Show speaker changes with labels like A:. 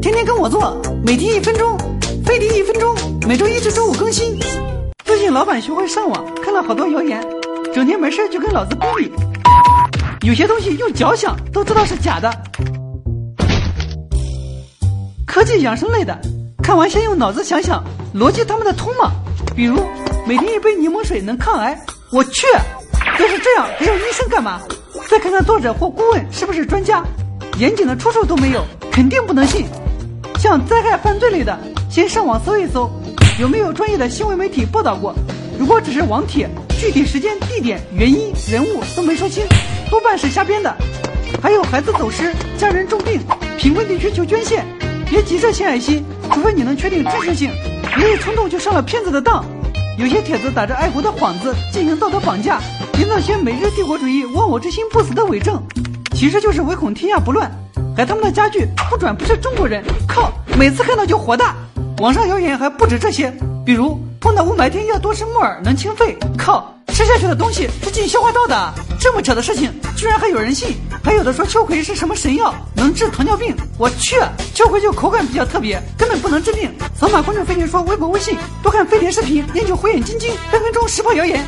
A: 天天跟我做，每天一分钟，飞碟一分钟，每周一至周五更新。最近老板学会上网，看了好多谣言，整天没事就跟老子逼逼。有些东西用脚想都知道是假的。科技养生类的，看完先用脑子想想，逻辑他们的通吗？比如每天一杯柠檬水能抗癌，我去！要是这样，还要医生干嘛？再看看作者或顾问是不是专家，严谨的出处都没有，肯定不能信。像灾害犯罪类的，先上网搜一搜，有没有专业的新闻媒体报道过。如果只是网帖，具体时间、地点、原因、人物都没说清，多半是瞎编的。还有孩子走失、家人重病、贫困地区求捐献，别急着献爱心，除非你能确定真实性。别一冲动就上了骗子的当。有些帖子打着爱国的幌子进行道德绑架，营造些美日帝国主义亡我之心不死的伪证，其实就是唯恐天下不乱。还他们的家具不转不是中国人，靠！每次看到就火大。网上谣言还不止这些，比如碰到雾霾天要多吃木耳能清肺，靠！吃下去的东西是进消化道的，这么扯的事情居然还有人信。还有的说秋葵是什么神药，能治糖尿病，我去！秋葵就口感比较特别，根本不能治病。扫码关注飞碟说微博微信，多看飞碟视频，研究火眼金睛，分分钟识破谣言。